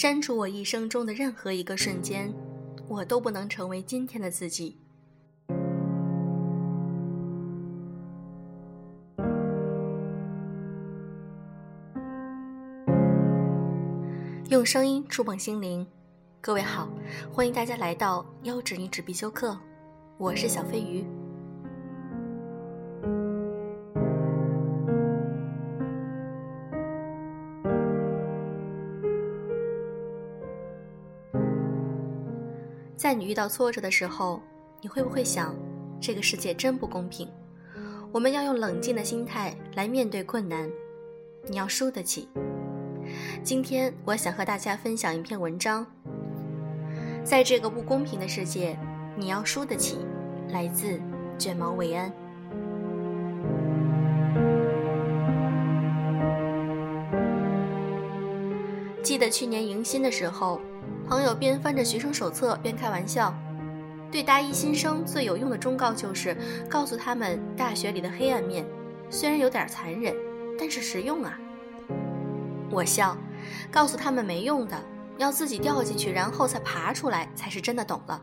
删除我一生中的任何一个瞬间，我都不能成为今天的自己。用声音触碰心灵，各位好，欢迎大家来到优质女纸必修课，我是小飞鱼。在你遇到挫折的时候，你会不会想，这个世界真不公平？我们要用冷静的心态来面对困难，你要输得起。今天我想和大家分享一篇文章。在这个不公平的世界，你要输得起。来自卷毛维安。记得去年迎新的时候，朋友边翻着学生手册边开玩笑，对大一新生最有用的忠告就是告诉他们大学里的黑暗面，虽然有点残忍，但是实用啊。我笑。告诉他们没用的，要自己掉进去，然后才爬出来，才是真的懂了。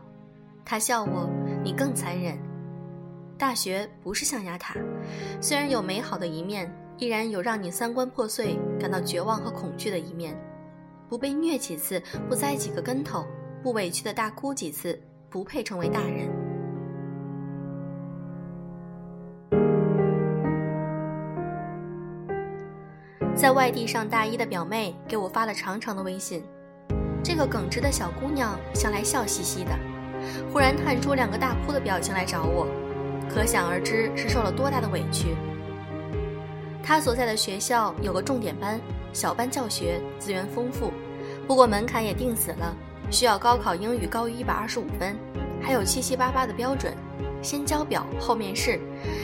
他笑我，你更残忍。大学不是象牙塔，虽然有美好的一面，依然有让你三观破碎、感到绝望和恐惧的一面。不被虐几次，不栽几个跟头，不委屈的大哭几次，不配成为大人。在外地上大一的表妹给我发了长长的微信，这个耿直的小姑娘向来笑嘻嘻的，忽然探出两个大哭的表情来找我，可想而知是受了多大的委屈。她所在的学校有个重点班，小班教学资源丰富，不过门槛也定死了，需要高考英语高于一百二十五分，还有七七八八的标准，先交表后面试，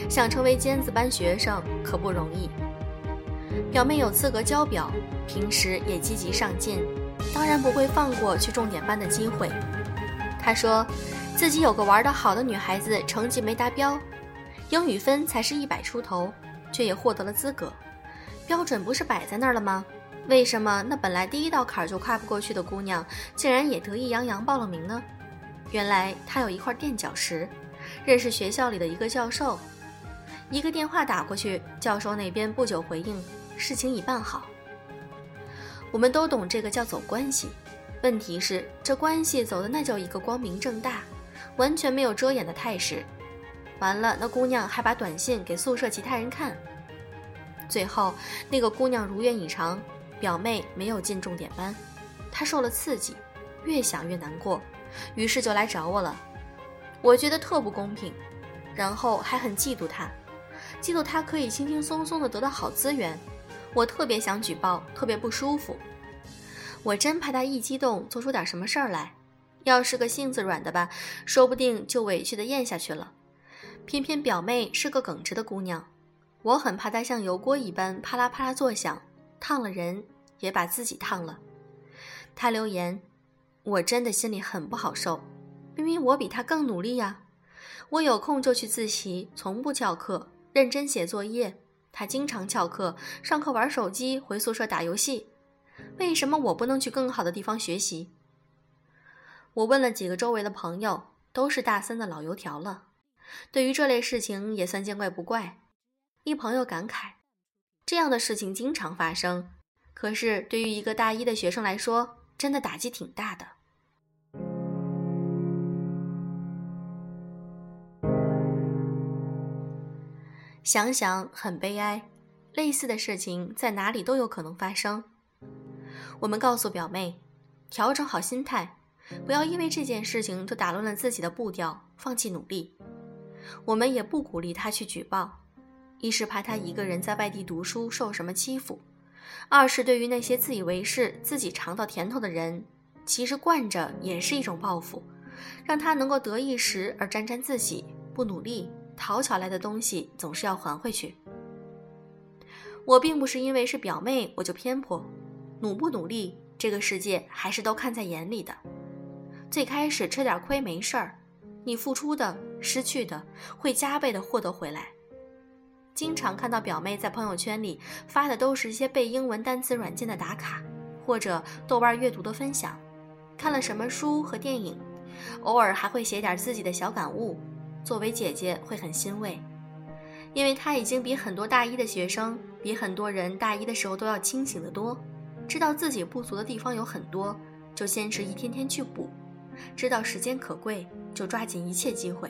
想成为尖子班学生可不容易。表妹有资格交表，平时也积极上进，当然不会放过去重点班的机会。她说，自己有个玩得好的女孩子，成绩没达标，英语分才是一百出头，却也获得了资格。标准不是摆在那儿了吗？为什么那本来第一道坎儿就跨不过去的姑娘，竟然也得意洋洋报了名呢？原来她有一块垫脚石，认识学校里的一个教授，一个电话打过去，教授那边不久回应。事情已办好，我们都懂这个叫走关系。问题是，这关系走的那叫一个光明正大，完全没有遮掩的态势。完了，那姑娘还把短信给宿舍其他人看。最后，那个姑娘如愿以偿，表妹没有进重点班，她受了刺激，越想越难过，于是就来找我了。我觉得特不公平，然后还很嫉妒她，嫉妒她可以轻轻松松的得到好资源。我特别想举报，特别不舒服。我真怕她一激动做出点什么事儿来。要是个性子软的吧，说不定就委屈的咽下去了。偏偏表妹是个耿直的姑娘，我很怕她像油锅一般啪啦啪啦作响，烫了人，也把自己烫了。他留言，我真的心里很不好受。明明我比他更努力呀，我有空就去自习，从不翘课，认真写作业。他经常翘课，上课玩手机，回宿舍打游戏。为什么我不能去更好的地方学习？我问了几个周围的朋友，都是大三的老油条了，对于这类事情也算见怪不怪。一朋友感慨：这样的事情经常发生，可是对于一个大一的学生来说，真的打击挺大的。想想很悲哀，类似的事情在哪里都有可能发生。我们告诉表妹，调整好心态，不要因为这件事情就打乱了自己的步调，放弃努力。我们也不鼓励她去举报，一是怕她一个人在外地读书受什么欺负，二是对于那些自以为是自己尝到甜头的人，其实惯着也是一种报复，让他能够得一时而沾沾自喜，不努力。讨巧来的东西总是要还回去。我并不是因为是表妹我就偏颇，努不努力，这个世界还是都看在眼里的。最开始吃点亏没事儿，你付出的、失去的会加倍的获得回来。经常看到表妹在朋友圈里发的都是一些背英文单词软件的打卡，或者豆瓣阅读的分享，看了什么书和电影，偶尔还会写点自己的小感悟。作为姐姐会很欣慰，因为她已经比很多大一的学生，比很多人大一的时候都要清醒得多，知道自己不足的地方有很多，就坚持一天天去补；知道时间可贵，就抓紧一切机会。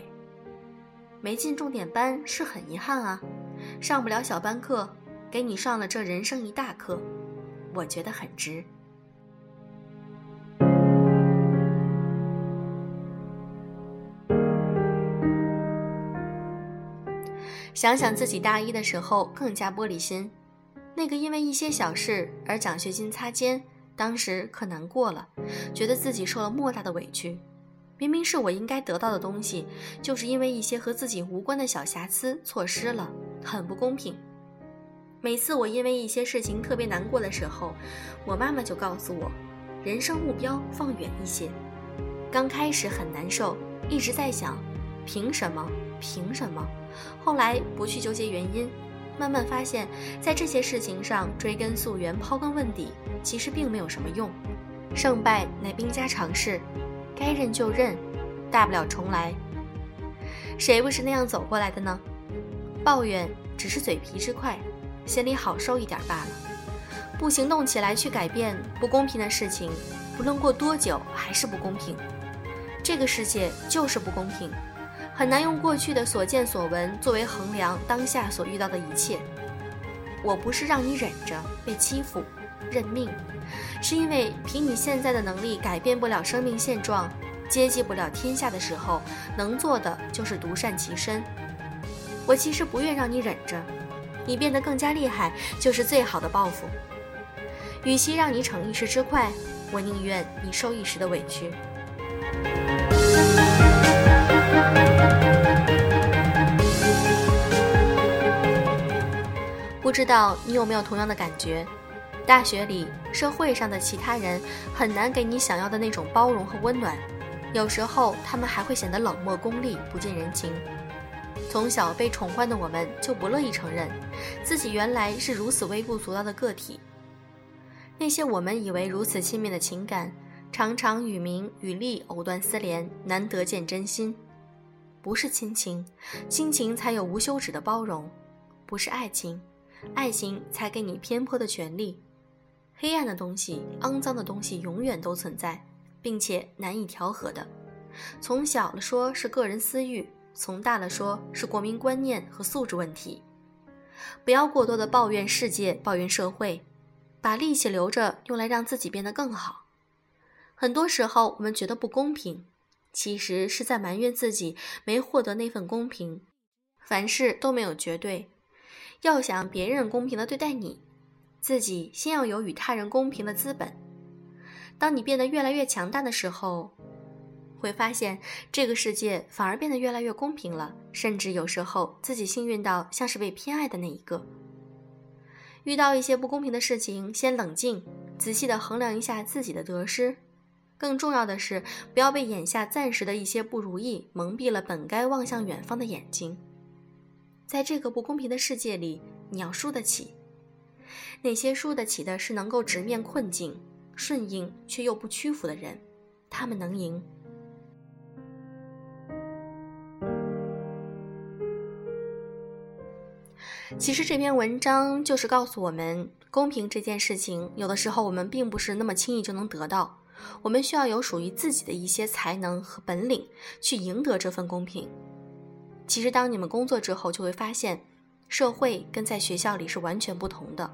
没进重点班是很遗憾啊，上不了小班课，给你上了这人生一大课，我觉得很值。想想自己大一的时候更加玻璃心，那个因为一些小事而奖学金擦肩，当时可难过了，觉得自己受了莫大的委屈。明明是我应该得到的东西，就是因为一些和自己无关的小瑕疵错失了，很不公平。每次我因为一些事情特别难过的时候，我妈妈就告诉我，人生目标放远一些。刚开始很难受，一直在想，凭什么？凭什么？后来不去纠结原因，慢慢发现，在这些事情上追根溯源、刨根问底，其实并没有什么用。胜败乃兵家常事，该认就认，大不了重来。谁不是那样走过来的呢？抱怨只是嘴皮之快，心里好受一点罢了。不行动起来去改变不公平的事情，不论过多久还是不公平。这个世界就是不公平。很难用过去的所见所闻作为衡量当下所遇到的一切。我不是让你忍着被欺负、认命，是因为凭你现在的能力改变不了生命现状，接济不了天下的时候，能做的就是独善其身。我其实不愿让你忍着，你变得更加厉害就是最好的报复。与其让你逞一时之快，我宁愿你受一时的委屈。不知道你有没有同样的感觉？大学里、社会上的其他人很难给你想要的那种包容和温暖，有时候他们还会显得冷漠、功利、不近人情。从小被宠坏的我们，就不乐意承认自己原来是如此微不足道的个体。那些我们以为如此亲密的情感，常常与名与利藕断丝连，难得见真心。不是亲情，亲情才有无休止的包容；不是爱情，爱情才给你偏颇的权利。黑暗的东西、肮脏的东西永远都存在，并且难以调和的。从小了说是个人私欲，从大了说是国民观念和素质问题。不要过多的抱怨世界、抱怨社会，把力气留着用来让自己变得更好。很多时候，我们觉得不公平。其实是在埋怨自己没获得那份公平。凡事都没有绝对，要想别人公平的对待你，自己先要有与他人公平的资本。当你变得越来越强大的时候，会发现这个世界反而变得越来越公平了。甚至有时候自己幸运到像是被偏爱的那一个。遇到一些不公平的事情，先冷静，仔细的衡量一下自己的得失。更重要的是，不要被眼下暂时的一些不如意蒙蔽了本该望向远方的眼睛。在这个不公平的世界里，你要输得起。那些输得起的是能够直面困境、顺应却又不屈服的人，他们能赢。其实这篇文章就是告诉我们，公平这件事情，有的时候我们并不是那么轻易就能得到。我们需要有属于自己的一些才能和本领，去赢得这份公平。其实，当你们工作之后，就会发现，社会跟在学校里是完全不同的。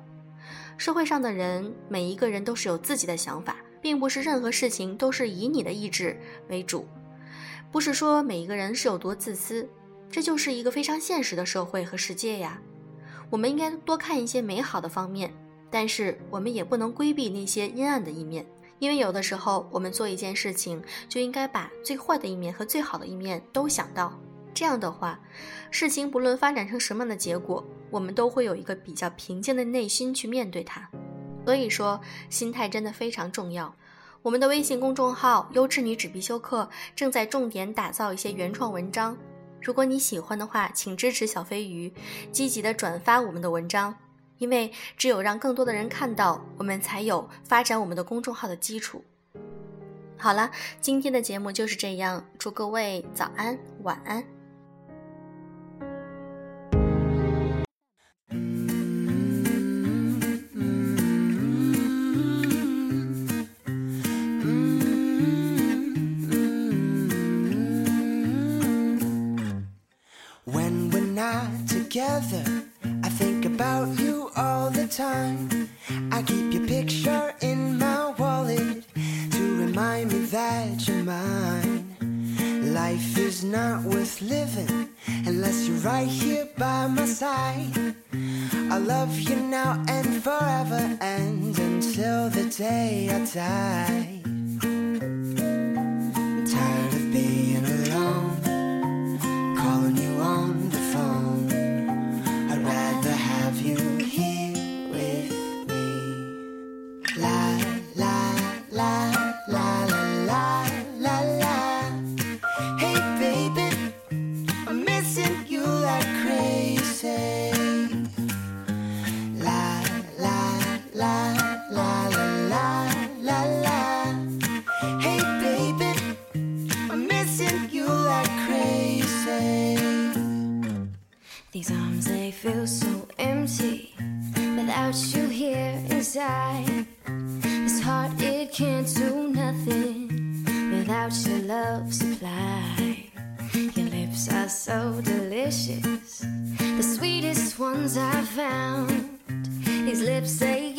社会上的人，每一个人都是有自己的想法，并不是任何事情都是以你的意志为主。不是说每一个人是有多自私，这就是一个非常现实的社会和世界呀。我们应该多看一些美好的方面，但是我们也不能规避那些阴暗的一面。因为有的时候，我们做一件事情，就应该把最坏的一面和最好的一面都想到。这样的话，事情不论发展成什么样的结果，我们都会有一个比较平静的内心去面对它。所以说，心态真的非常重要。我们的微信公众号“优质女纸必修课”正在重点打造一些原创文章。如果你喜欢的话，请支持小飞鱼，积极的转发我们的文章。因为只有让更多的人看到，我们才有发展我们的公众号的基础。好了，今天的节目就是这样，祝各位早安、晚安。Remind me that you're mine. Life is not worth living unless you're right here by my side. I love you now and forever and until the day I die. Feel so empty without you here inside. This heart, it can't do nothing without your love supply. Your lips are so delicious, the sweetest ones I've found. These lips, they